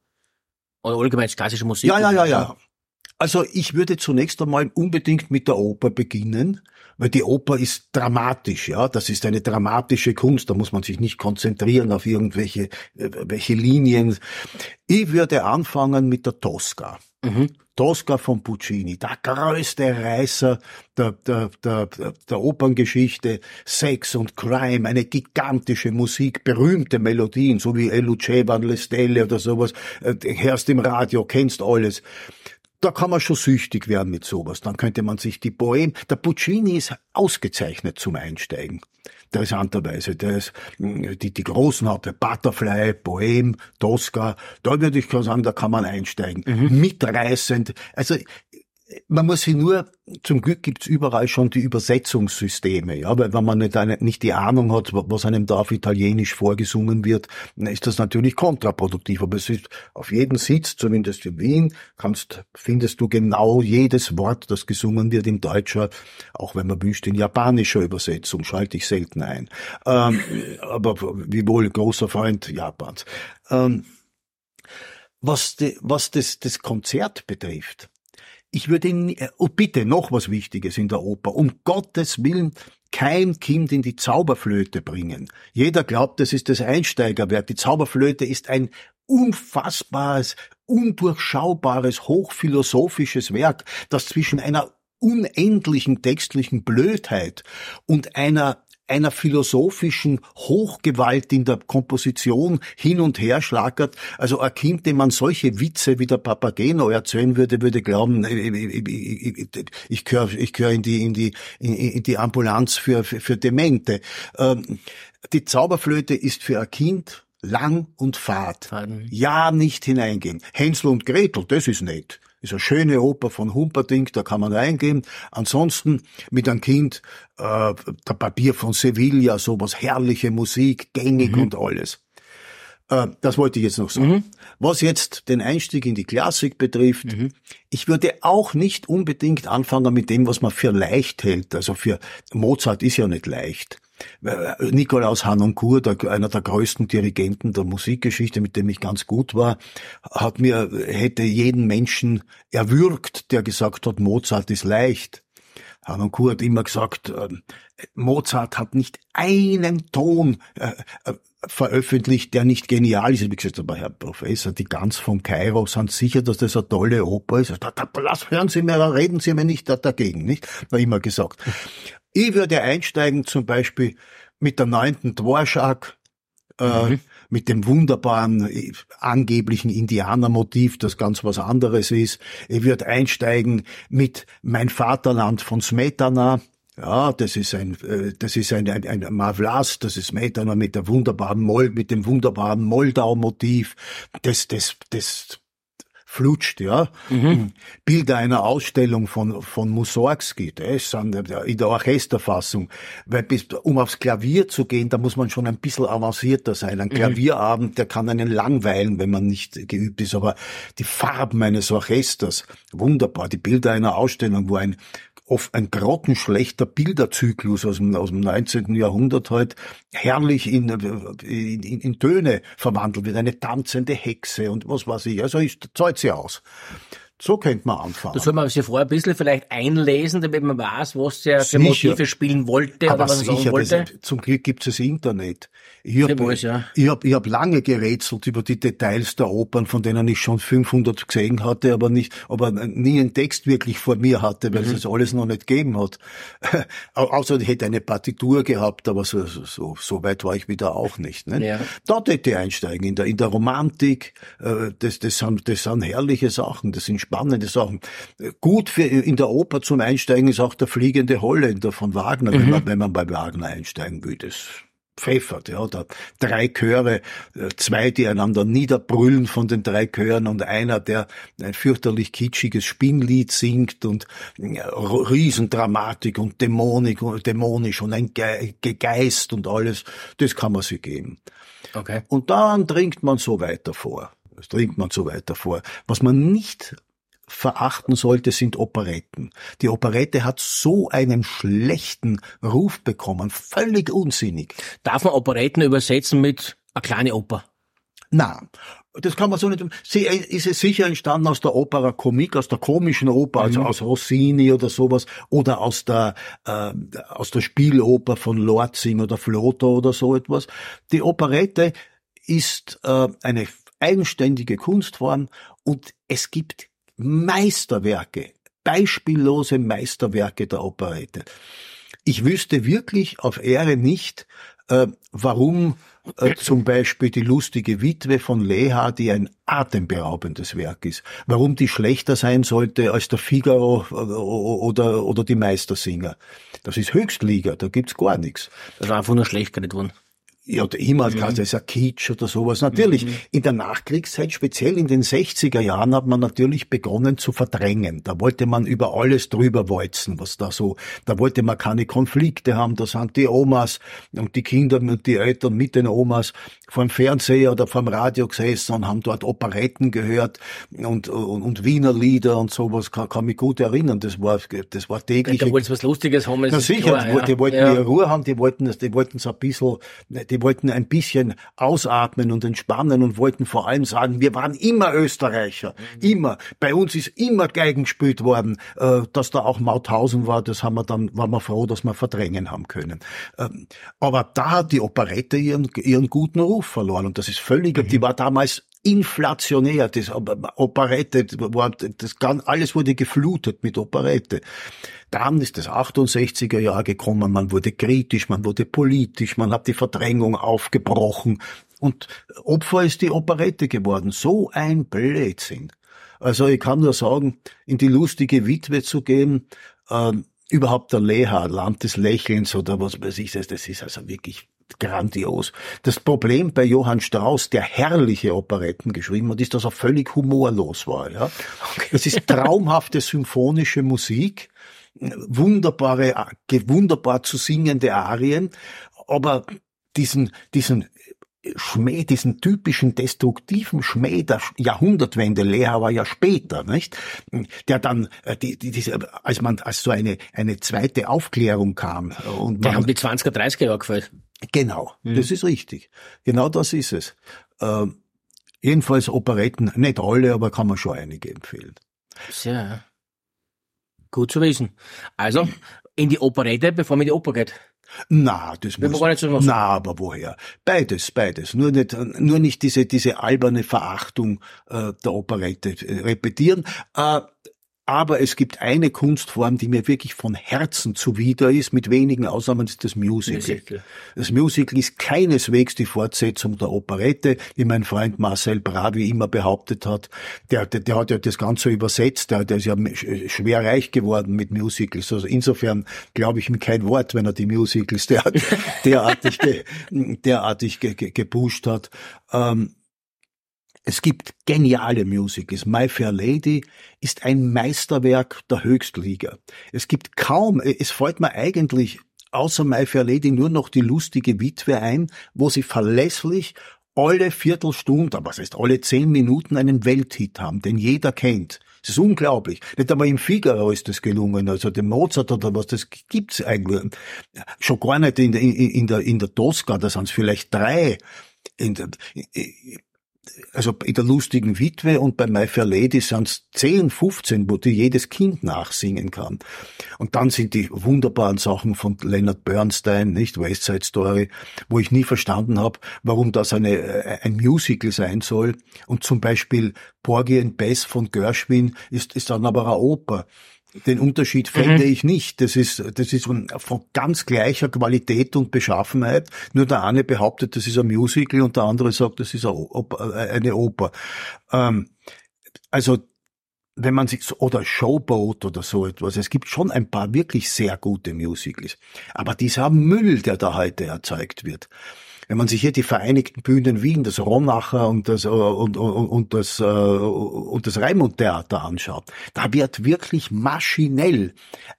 Oder allgemein klassische Musik. Ja, ja, ja, ja. Also ich würde zunächst einmal unbedingt mit der Oper beginnen, weil die Oper ist dramatisch, ja, das ist eine dramatische Kunst, da muss man sich nicht konzentrieren auf irgendwelche äh, welche Linien. Ich würde anfangen mit der Tosca. Mhm. Tosca von Puccini, der größte Reißer der, der, der, der Operngeschichte, Sex und Crime, eine gigantische Musik, berühmte Melodien, so wie El Luceva Le Stelle oder sowas, äh, hörst im Radio, kennst alles. Da kann man schon süchtig werden mit sowas. Dann könnte man sich die Bohem, der Puccini ist ausgezeichnet zum Einsteigen interessanterweise. Ist, hm, die, die großen hatte Butterfly, Bohem, Tosca. Da würde ich sagen, da kann man einsteigen. Mhm. Mitreißend. Also man muss sich nur, zum Glück gibt's überall schon die Übersetzungssysteme, ja, weil wenn man nicht, eine, nicht die Ahnung hat, was einem da auf Italienisch vorgesungen wird, dann ist das natürlich kontraproduktiv. Aber es ist auf jeden Sitz, zumindest in Wien, kannst, findest du genau jedes Wort, das gesungen wird in deutscher, auch wenn man wünscht, in japanischer Übersetzung, schalte ich selten ein. Ähm, aber wie wohl großer Freund Japans. Ähm, was, de, was das, das Konzert betrifft, ich würde ihn, äh, oh bitte, noch was Wichtiges in der Oper. Um Gottes Willen kein Kind in die Zauberflöte bringen. Jeder glaubt, das ist das Einsteigerwert. Die Zauberflöte ist ein unfassbares, undurchschaubares, hochphilosophisches Werk, das zwischen einer unendlichen textlichen Blödheit und einer einer philosophischen Hochgewalt in der Komposition hin und her schlagert. Also ein Kind, dem man solche Witze wie der Papageno erzählen würde, würde glauben, ich, ich, ich gehöre ich gehör in die in die in die Ambulanz für für, für Demente. Ähm, die Zauberflöte ist für ein Kind lang und fad. Ja, nicht hineingehen. Hänsel und Gretel, das ist nett. Ist eine schöne Oper von Humperdinck, da kann man reingehen. Ansonsten mit einem Kind äh, der Papier von Sevilla, sowas herrliche Musik, gängig mhm. und alles. Äh, das wollte ich jetzt noch sagen. Mhm. Was jetzt den Einstieg in die Klassik betrifft, mhm. ich würde auch nicht unbedingt anfangen mit dem, was man für leicht hält. Also für Mozart ist ja nicht leicht. Nikolaus Hanoncourt, einer der größten Dirigenten der Musikgeschichte, mit dem ich ganz gut war, hat mir, hätte jeden Menschen erwürgt, der gesagt hat, Mozart ist leicht. Hanoncourt hat immer gesagt, ähm, Mozart hat nicht einen Ton äh, äh, veröffentlicht, der nicht genial ist. Ich habe gesagt, aber Herr Professor, die Gans von Kairo sind sicher, dass das eine tolle Oper ist. Da, da, hören Sie mir, reden Sie mir nicht dagegen, nicht? War immer gesagt. Ich würde einsteigen zum Beispiel mit der neunten Dvorak, äh, mhm. mit dem wunderbaren äh, angeblichen Indianermotiv, das ganz was anderes ist. Ich würde einsteigen mit Mein Vaterland von Smetana, Ja, das ist ein, äh, das ist ein, ein, ein Mavlas, das ist Metana mit der wunderbaren Mold, mit dem wunderbaren Moldau-Motiv. Das, das, das flutscht, ja. Mhm. Bilder einer Ausstellung von, von Mussorgsky, das sind in der Orchesterfassung. Weil bis, um aufs Klavier zu gehen, da muss man schon ein bisschen avancierter sein. Ein mhm. Klavierabend, der kann einen langweilen, wenn man nicht geübt ist. Aber die Farben eines Orchesters, wunderbar. Die Bilder einer Ausstellung, wo ein oft ein grottenschlechter Bilderzyklus aus dem, aus dem 19. Jahrhundert halt herrlich in, in, in Töne verwandelt wird. Eine tanzende Hexe und was weiß ich. Also ich zahlt sie aus. So könnte man anfangen. Da soll man sich vorher ein bisschen vielleicht einlesen, damit man weiß, was der für Motive spielen wollte Aber oder was sicher, wollte. Das, zum Glück gibt es das Internet. Ich habe ja. ich hab, ich hab lange gerätselt über die Details der Opern, von denen ich schon 500 gesehen hatte, aber nicht, aber nie einen Text wirklich vor mir hatte, weil mhm. es das alles noch nicht gegeben hat. Außer ich hätte eine Partitur gehabt, aber so, so, so weit war ich wieder auch nicht. Ne? Ja. Dort hätte ich einsteigen, in der, in der Romantik, äh, das, das, sind, das sind herrliche Sachen, das sind spannende Sachen. Gut für in der Oper zum Einsteigen ist auch der fliegende Holländer von Wagner, mhm. wenn, man, wenn man bei Wagner einsteigen will. Das pfeffert, ja, da drei Chöre, äh, zwei, die einander niederbrüllen von den drei Chören und einer, der ein fürchterlich kitschiges Spinnlied singt und äh, Riesendramatik und Dämonik, dämonisch und ein Geist und alles, das kann man sich geben. Okay. Und dann dringt man so weiter vor. Das dringt man so weiter vor. Was man nicht verachten sollte, sind Operetten. Die Operette hat so einen schlechten Ruf bekommen, völlig unsinnig. Darf man Operetten übersetzen mit eine kleine Oper? Na, das kann man so nicht. Sie ist es sicher entstanden aus der Opera Comique, aus der komischen Oper, also mhm. aus Rossini oder sowas, oder aus der äh, aus der Spieloper von Lorzing oder Floto oder so etwas. Die Operette ist äh, eine eigenständige Kunstform und es gibt Meisterwerke, beispiellose Meisterwerke der Operette. Ich wüsste wirklich auf Ehre nicht, äh, warum äh, zum Beispiel die lustige Witwe von Leha, die ein atemberaubendes Werk ist, warum die schlechter sein sollte als der Figaro äh, oder, oder die Meistersinger. Das ist Höchstliga, da gibt's gar nichts. Das war einfach nur schlecht geredet worden ja, oder immer mhm. das ist ja Kitsch oder sowas. Natürlich, mhm. in der Nachkriegszeit, speziell in den 60er Jahren, hat man natürlich begonnen zu verdrängen. Da wollte man über alles drüber walzen, was da so, da wollte man keine Konflikte haben. Da sind die Omas und die Kinder und die Eltern mit den Omas vor dem Fernseher oder vor dem Radio gesessen und haben dort Operetten gehört und, und, und Wiener Lieder und sowas. Kann, kann mich gut erinnern. Das war, das war täglich. Da wollten was Lustiges haben. Na sicher, klar, die, ja. wollten ja. ihre Ruhe haben, die wollten, die wollten so ein bisschen, die wollten ein bisschen ausatmen und entspannen und wollten vor allem sagen, wir waren immer Österreicher, mhm. immer. Bei uns ist immer Geigen gespielt worden, äh, dass da auch Mauthausen war, das haben wir dann, waren wir froh, dass wir verdrängen haben können. Ähm, aber da hat die Operette ihren, ihren guten Ruf verloren und das ist völlig, mhm. die war damals inflationär, das Operette, das alles wurde geflutet mit Operette. Dann ist das 68er Jahr gekommen, man wurde kritisch, man wurde politisch, man hat die Verdrängung aufgebrochen und Opfer ist die Operette geworden. So ein Blödsinn. Also ich kann nur sagen, in die lustige Witwe zu gehen, äh, überhaupt der Leha, Land des Lächelns oder was weiß ich, das ist also wirklich grandios. Das Problem bei Johann Strauss, der herrliche Operetten geschrieben hat, ist, dass er völlig humorlos war. Ja? Das ist traumhafte symphonische Musik, wunderbare, wunderbar zu singende Arien, aber diesen, diesen Schmäh, diesen typischen destruktiven Schmäh der Jahrhundertwende, Lehrer war ja später, nicht? Der dann, äh, die, die, diese, als man, als so eine, eine zweite Aufklärung kam. Und man, der haben die 20er, 30er Jahre gefällt. Genau, mhm. das ist richtig. Genau das ist es. Ähm, jedenfalls Operetten, nicht alle, aber kann man schon einige empfehlen. Sehr gut zu wissen. Also, in die Operette, bevor man in die Oper geht. Na, das muss. Gar nicht so na, aber woher? Beides, beides. Nur nicht, nur nicht diese diese alberne Verachtung äh, der Operette äh, repetieren. Äh, Aber es gibt eine Kunstform, die mir wirklich von Herzen zuwider ist, mit wenigen Ausnahmen ist das Musical. Musical. Das Musical ist keineswegs die Fortsetzung der Operette, wie mein Freund Marcel Bravi immer behauptet hat. Der, der, der hat ja das Ganze übersetzt, der, der ist ja schwer reich geworden mit Musicals. Also insofern glaube ich ihm kein Wort, wenn er die Musicals derart, derartig, derartig ge, ge, gepusht hat. Ähm, es gibt geniale Musicals. My Fair Lady ist ein Meisterwerk der Höchstliga. Es gibt kaum, es fällt mir eigentlich außer My Fair Lady nur noch die lustige Witwe ein, wo sie verlässlich alle Viertelstunde, aber es heißt alle zehn Minuten einen Welthit haben, den jeder kennt. Das ist unglaublich. Nicht einmal im Figaro ist das gelungen, also dem Mozart oder was, das gibt's eigentlich. Schon gar nicht in der, in, in der, in der Tosca, da sind es vielleicht drei. In also in der lustigen Witwe und bei My Fair Lady sind es 10, 15, wo die jedes Kind nachsingen kann. Und dann sind die wunderbaren Sachen von Leonard Bernstein, nicht West Side Story, wo ich nie verstanden habe, warum das eine, äh, ein Musical sein soll. Und zum Beispiel Porgy and Bess von Gershwin ist, ist dann aber eine Oper. Den Unterschied fände mhm. ich nicht. Das ist, das ist von, ganz gleicher Qualität und Beschaffenheit. Nur der eine behauptet, das ist ein Musical und der andere sagt, das ist eine Oper. Ähm, also, wenn man sich, oder Showboat oder so etwas, es gibt schon ein paar wirklich sehr gute Musicals. Aber dieser Müll, der da heute erzeugt wird, wenn man sich hier die Vereinigten Bühnen Wien, das Ronacher und das, äh, und, und, und das, äh, und das Raimund Theater anschaut, da wird wirklich maschinell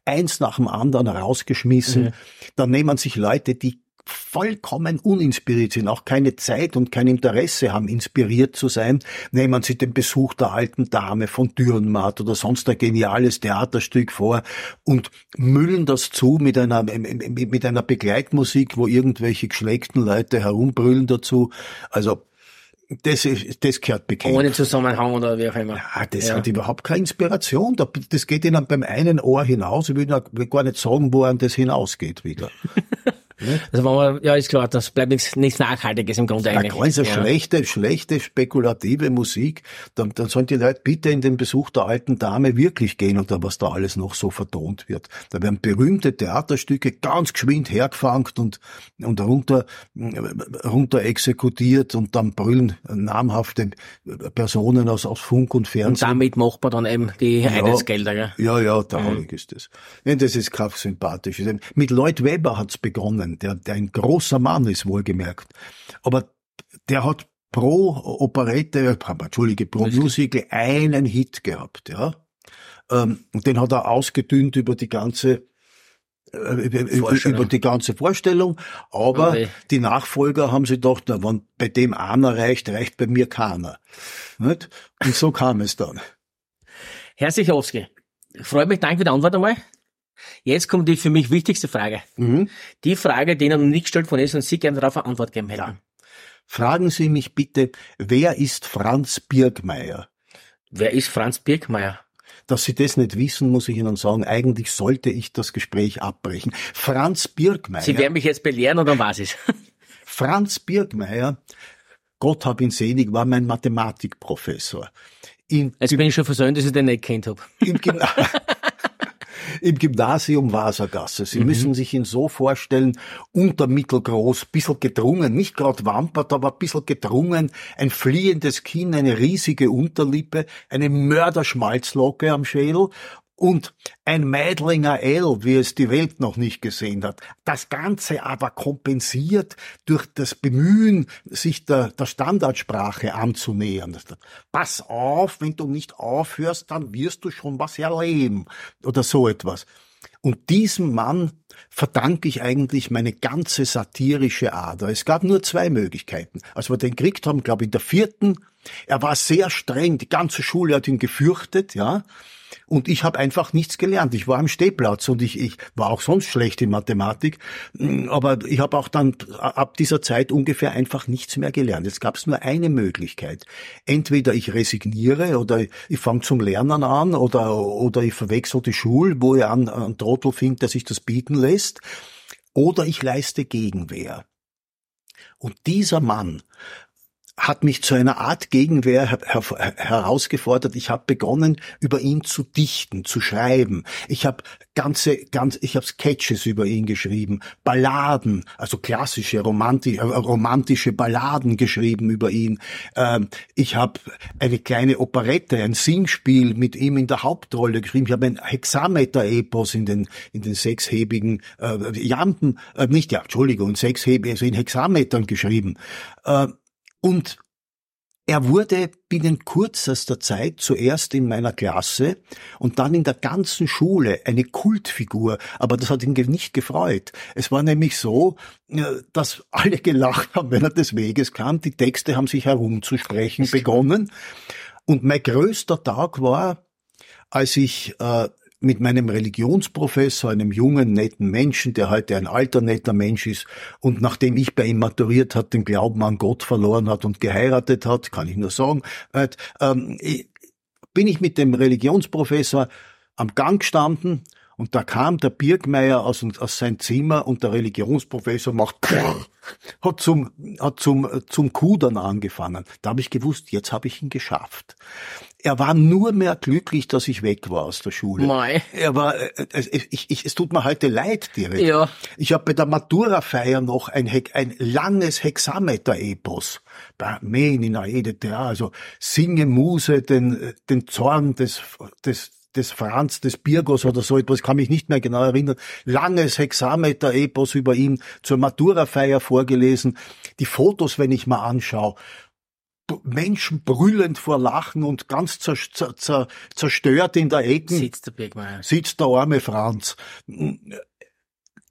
eins nach dem anderen rausgeschmissen. Mhm. Da nehmen sich Leute, die vollkommen uninspiriert sind, auch keine Zeit und kein Interesse haben, inspiriert zu sein, nehmen sie den Besuch der alten Dame von Dürrenmatt oder sonst ein geniales Theaterstück vor und müllen das zu mit einer, mit einer Begleitmusik, wo irgendwelche geschleckten Leute herumbrüllen dazu. Also, das, ist, das gehört bekannt. Ohne Zusammenhang oder wie auch immer. Ja, das ja. hat überhaupt keine Inspiration. Das geht ihnen beim einen Ohr hinaus. Ich will gar nicht sagen, wo an das hinausgeht wieder. Also wenn man, ja, ist klar, das bleibt nichts, nichts Nachhaltiges im Grunde eigentlich. Ganz eine ja. schlechte, schlechte, spekulative Musik. Dann, dann sollen die Leute bitte in den Besuch der alten Dame wirklich gehen oder was da alles noch so vertont wird. Da werden berühmte Theaterstücke ganz geschwind hergefangen und, und runter, runter exekutiert und dann brüllen namhafte Personen aus, aus Funk und Fernsehen. Und damit macht man dann eben die ja, Eidesgelder, ja? Ja, ja, traurig mhm. ist das. Ja, das ist kraftsympathisch. Mit Lloyd Webber hat's begonnen Mann, der, der ein großer Mann ist, wohlgemerkt. Aber der hat pro Operette, entschuldige, pro Musical einen Hit gehabt, ja. Ähm, und den hat er ausgedünnt über die ganze äh, über die ganze Vorstellung, aber okay. die Nachfolger haben sie gedacht, na, wenn bei dem einer reicht, reicht bei mir keiner. Nicht? Und so kam es dann. Herr Sichowski, freut mich, danke für die Antwort einmal. Jetzt kommt die für mich wichtigste Frage. Mhm. Die Frage, die Ihnen nicht gestellt von ist und Sie gerne darauf eine Antwort geben hätten. Ja. Fragen Sie mich bitte, wer ist Franz Birgmeier? Wer ist Franz Birgmeier? Dass Sie das nicht wissen, muss ich Ihnen sagen, eigentlich sollte ich das Gespräch abbrechen. Franz Birgmeier. Sie werden mich jetzt belehren oder was ist? Franz Birgmeier, Gott hab ihn selig, war mein Mathematikprofessor. In, jetzt bin ich schon versöhnt, dass ich den nicht kennt habe. Im, im Gymnasium Wasergasse. Sie mhm. müssen sich ihn so vorstellen, untermittelgroß, bisschen gedrungen, nicht gerade wampert, aber ein bisschen gedrungen, ein fliehendes Kinn, eine riesige Unterlippe, eine Mörderschmalzlocke am Schädel und ein Meidlinger L, wie es die Welt noch nicht gesehen hat. Das Ganze aber kompensiert durch das Bemühen, sich der, der Standardsprache anzunähern. Pass auf, wenn du nicht aufhörst, dann wirst du schon was erleben oder so etwas. Und diesem Mann verdanke ich eigentlich meine ganze satirische Ader. Es gab nur zwei Möglichkeiten. Als wir den gekriegt haben, glaube ich, in der vierten, er war sehr streng, die ganze Schule hat ihn gefürchtet, ja. Und ich habe einfach nichts gelernt. Ich war am Stehplatz und ich, ich war auch sonst schlecht in Mathematik, mm, aber ich habe auch dann ab dieser Zeit ungefähr einfach nichts mehr gelernt. Jetzt gab nur eine Möglichkeit. Entweder ich resigniere oder ich fange zum Lernen an oder, oder ich verwechsel die Schule, wo ich an, an Trottel finde, der sich das bieten lässt, oder ich leiste Gegenwehr. Und dieser Mann hat mich zu einer Art Gegenwehr her her herausgefordert. Ich habe begonnen, über ihn zu dichten, zu schreiben. Ich habe ganze, ganz, ich habe Sketches über ihn geschrieben, Balladen, also klassische romanti äh, romantische Balladen geschrieben über ihn. Ähm, ich habe eine kleine Operette, ein Singspiel mit ihm in der Hauptrolle geschrieben. Ich habe ein Hexameter-Epos in den in den sechshebigen äh, Jampen, äh, nicht ja, Entschuldigung, sechshebig, also in Hexametern geschrieben. Äh, und er wurde binnen kürzester Zeit zuerst in meiner Klasse und dann in der ganzen Schule eine Kultfigur, aber das hat ihn nicht gefreut. Es war nämlich so, äh, dass alle gelacht haben, wenn er des Weges kam. Die Texte haben sich herumzusprechen begonnen. Und mein größter Tag war, als ich äh, mit meinem Religionsprofessor, einem jungen, netten Menschen, der heute ein alter, netter Mensch ist. Und nachdem ich bei ihm maturiert hat, den Glauben an Gott verloren hat und geheiratet hat, kann ich nur sagen, ähm, bin ich mit dem Religionsprofessor am Gang gestanden und da kam der Birkmeier aus, aus sein Zimmer und der Religionsprofessor macht hat zum hat zum zum Kudern angefangen. Da habe ich gewusst, jetzt habe ich ihn geschafft. Er war nur mehr glücklich, dass ich weg war aus der Schule. Mei. Er war, äh, ich, ich, es tut mir heute leid direkt. Ja. Ich habe bei der Matura-Feier noch ein, ein langes Hexameter-Epos in Aedete, also singe Muse den, den Zorn des, des, des Franz, des Birgos oder so etwas, kann mich nicht mehr genau erinnern, langes Hexameter-Epos über ihn zur Matura-Feier vorgelesen. Die Fotos, wenn ich mal anschaue, Menschen brüllend vor Lachen und ganz zer, zer, zer, zerstört in der Ecke sitzt der Bergmeier. Sitzt der arme Franz.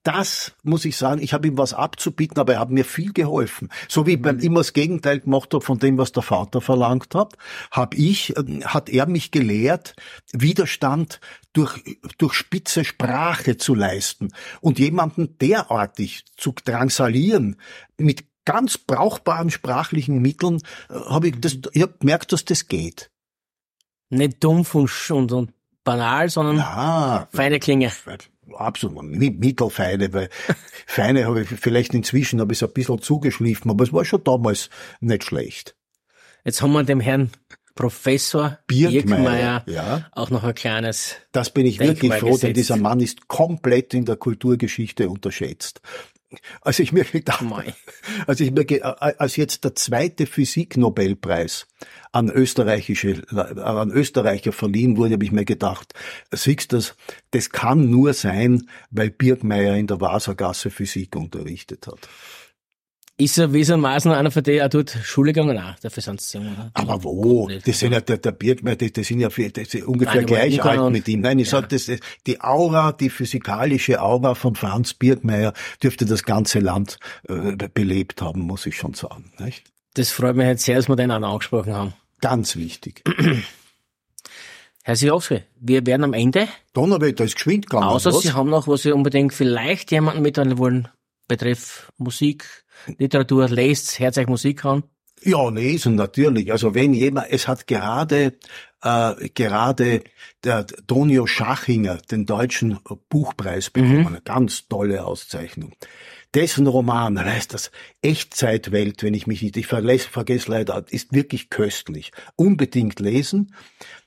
Das muss ich sagen, ich habe ihm was abzubieten, aber er hat mir viel geholfen. So wie ich mhm. immer das Gegenteil gemacht habe von dem, was der Vater verlangt hat, habe ich, äh, hat er mich gelehrt, Widerstand durch, durch spitze Sprache zu leisten und jemanden derartig zu drangsalieren mit ganz brauchbaren sprachlichen Mitteln äh, habe ich das, ich hab gemerkt, dass das geht. Nicht dumpf und, und, und banal, sondern ja, feine Klinge. Absolut, mittelfeine, weil feine habe ich vielleicht inzwischen habe ich ein bisschen zugeschliffen, aber es war schon damals nicht schlecht. Jetzt haben wir dem Herrn Professor Birkmeier, ja. auch noch ein kleines. Das bin ich Denkmal wirklich froh, gesetzt. denn dieser Mann ist komplett in der Kulturgeschichte unterschätzt. Als ich mir gedacht, als ich mir, als jetzt der zweite Physiknobelpreis an österreichische, an Österreicher verliehen wurde, habe ich mir gedacht, siehst du das, das kann nur sein, weil Birkmeier in der Wassergasse Physik unterrichtet hat. Ist er wiesermaßen einer von denen, er tut Schule gegangen? Nein, dafür sind sie jung, oder? Aber wo? Das sind ja, der, der Birkmeier, die, die sind ja viel, die sind ungefähr Nein, gleich alt mit ihm. Nein, ich ja. sag, das, die Aura, die physikalische Aura von Franz Birkmeier dürfte das ganze Land äh, belebt haben, muss ich schon sagen, nicht? Das freut mich jetzt sehr, dass wir den auch angesprochen haben. Ganz wichtig. Herr Siowski, wir werden am Ende. Donnerwetter ist geschwind gegangen. Außer was? Sie haben noch, was Sie unbedingt vielleicht jemanden mitteilen wollen, betreff Musik, Literatur, lest, hört euch Musik an? Ja, lesen natürlich. Also wenn jemand, es hat gerade äh, gerade der Tonio Schachinger den deutschen Buchpreis bekommen, mhm. eine ganz tolle Auszeichnung. Dessen Roman heißt das Echtzeitwelt, wenn ich mich nicht, ich vergesse, vergesse leider, ist wirklich köstlich. Unbedingt lesen.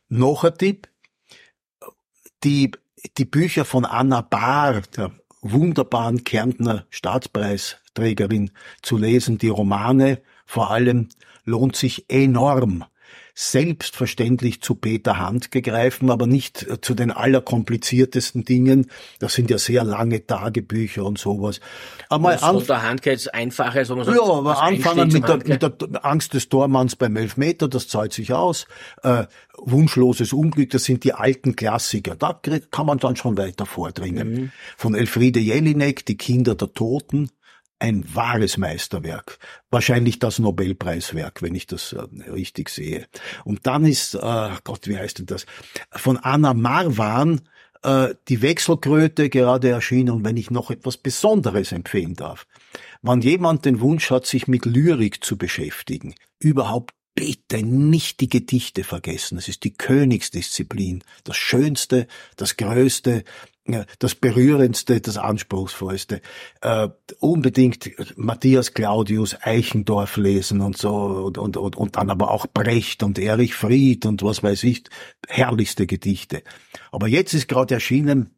Noch ein Tipp. Die, die Bücher von Anna der wunderbaren Kärntner Staatspreisträgerin zu lesen. Die Romane vor allem lohnt sich enorm selbstverständlich zu Peter Handke greifen, aber nicht äh, zu den allerkompliziertesten Dingen. Das sind ja sehr lange Tagebücher und sowas. Aber so der Handke ist einfacher, so man sagt, Ja, aber anfangen mit der, mit der, Angst des Tormanns beim Elfmeter, das zahlt sich aus. Äh, Wunschloses Unglück, das sind die alten Klassiker. Da kann man dann schon weiter vordringen. Mhm. Von Elfriede Jelinek, Die Kinder der Toten, ein wahres Meisterwerk. Wahrscheinlich das Nobelpreiswerk, wenn ich das äh, richtig sehe. Und dann ist, äh, Gott, wie heißt denn das? Von Anna Marwan, äh, die Wechselkröte gerade erschienen und wenn ich noch etwas Besonderes empfehlen darf. Wenn jemand den Wunsch hat, sich mit Lyrik zu beschäftigen, überhaupt bitte nicht die Gedichte vergessen. Es ist die Königsdisziplin. Das Schönste, das Größte, das Berührendste, das Anspruchsvollste. Äh, unbedingt Matthias Claudius Eichendorff lesen und so und, und, und, und dann aber auch Brecht und Erich Fried und was weiß ich, herrlichste Gedichte. Aber jetzt ist gerade erschienen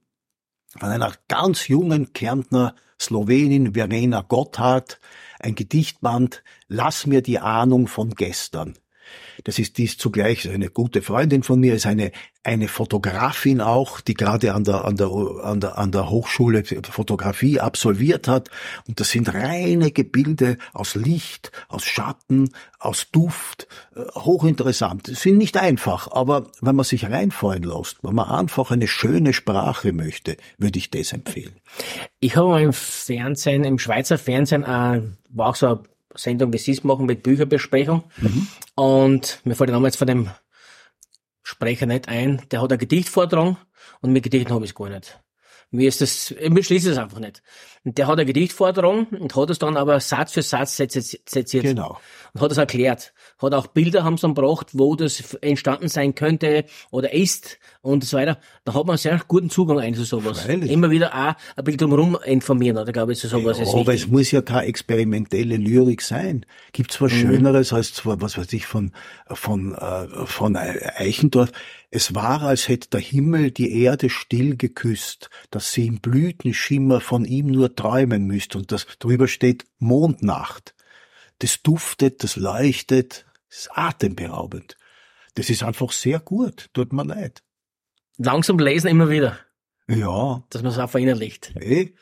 von einer ganz jungen Kärntner Slowenin Verena Gotthard ein Gedichtband Lass mir die Ahnung von gestern. Das ist dies zugleich eine gute Freundin von mir, ist eine, eine Fotografin auch, die gerade an der, an der, an der, an der Hochschule Fotografie absolviert hat. Und das sind reine Gebilde aus Licht, aus Schatten, aus Duft, äh, hochinteressant. Sind nicht einfach, aber wenn man sich reinfallen lässt, wenn man einfach eine schöne Sprache möchte, würde ich das empfehlen. Ich habe mal im Fernsehen, im Schweizer Fernsehen, äh, war auch so ein Sendung, wie Sie es machen, mit Bücherbesprechung. Mhm. Und mir fällt der Name jetzt von dem Sprecher nicht ein. Der hat ein Gedicht vortragen und mit Gedichten habe ich es gar nicht. Mir ist das, mir schließt es einfach nicht. Und der hat ein Gedicht vortragen und hat es dann aber Satz für Satz seziert. Genau. Und hat es erklärt. Hat auch Bilder haben sie dann gebracht, wo das entstanden sein könnte oder ist und so weiter. Da hat man einen sehr guten Zugang ein zu sowas. Freilich. Immer wieder auch ein bisschen drumherum informieren, oder glaube ich, zu sowas ja, ist Aber es muss ja keine experimentelle Lyrik sein. Gibt's was mhm. Schöneres als zwar, was weiß ich, von, von, äh, von Eichendorff. Es war, als hätte der Himmel die Erde still geküsst, dass sie im Blütenschimmer von ihm nur träumen müsste und das drüber steht Mondnacht. Das duftet, das leuchtet, das ist atemberaubend. Das ist einfach sehr gut, tut mir leid. Langsam lesen immer wieder. Ja. Dass man es auch verinnerlicht. Hey.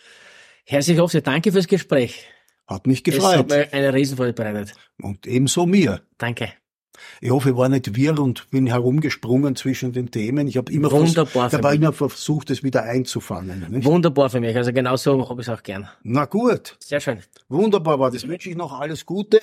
Herzlich Hofse, danke fürs Gespräch. Hat mich gefreut. Es hat mir eine Riesenfreude bereitet. Und ebenso mir. Danke. Ich hoffe, ich war nicht wirr und bin herumgesprungen zwischen den Themen. Ich habe immer, Wunderbar vers immer versucht, es wieder einzufangen. Nicht? Wunderbar für mich. Also genau so habe ich es auch gern. Na gut. Sehr schön. Wunderbar war das. Wünsche ich noch alles Gute.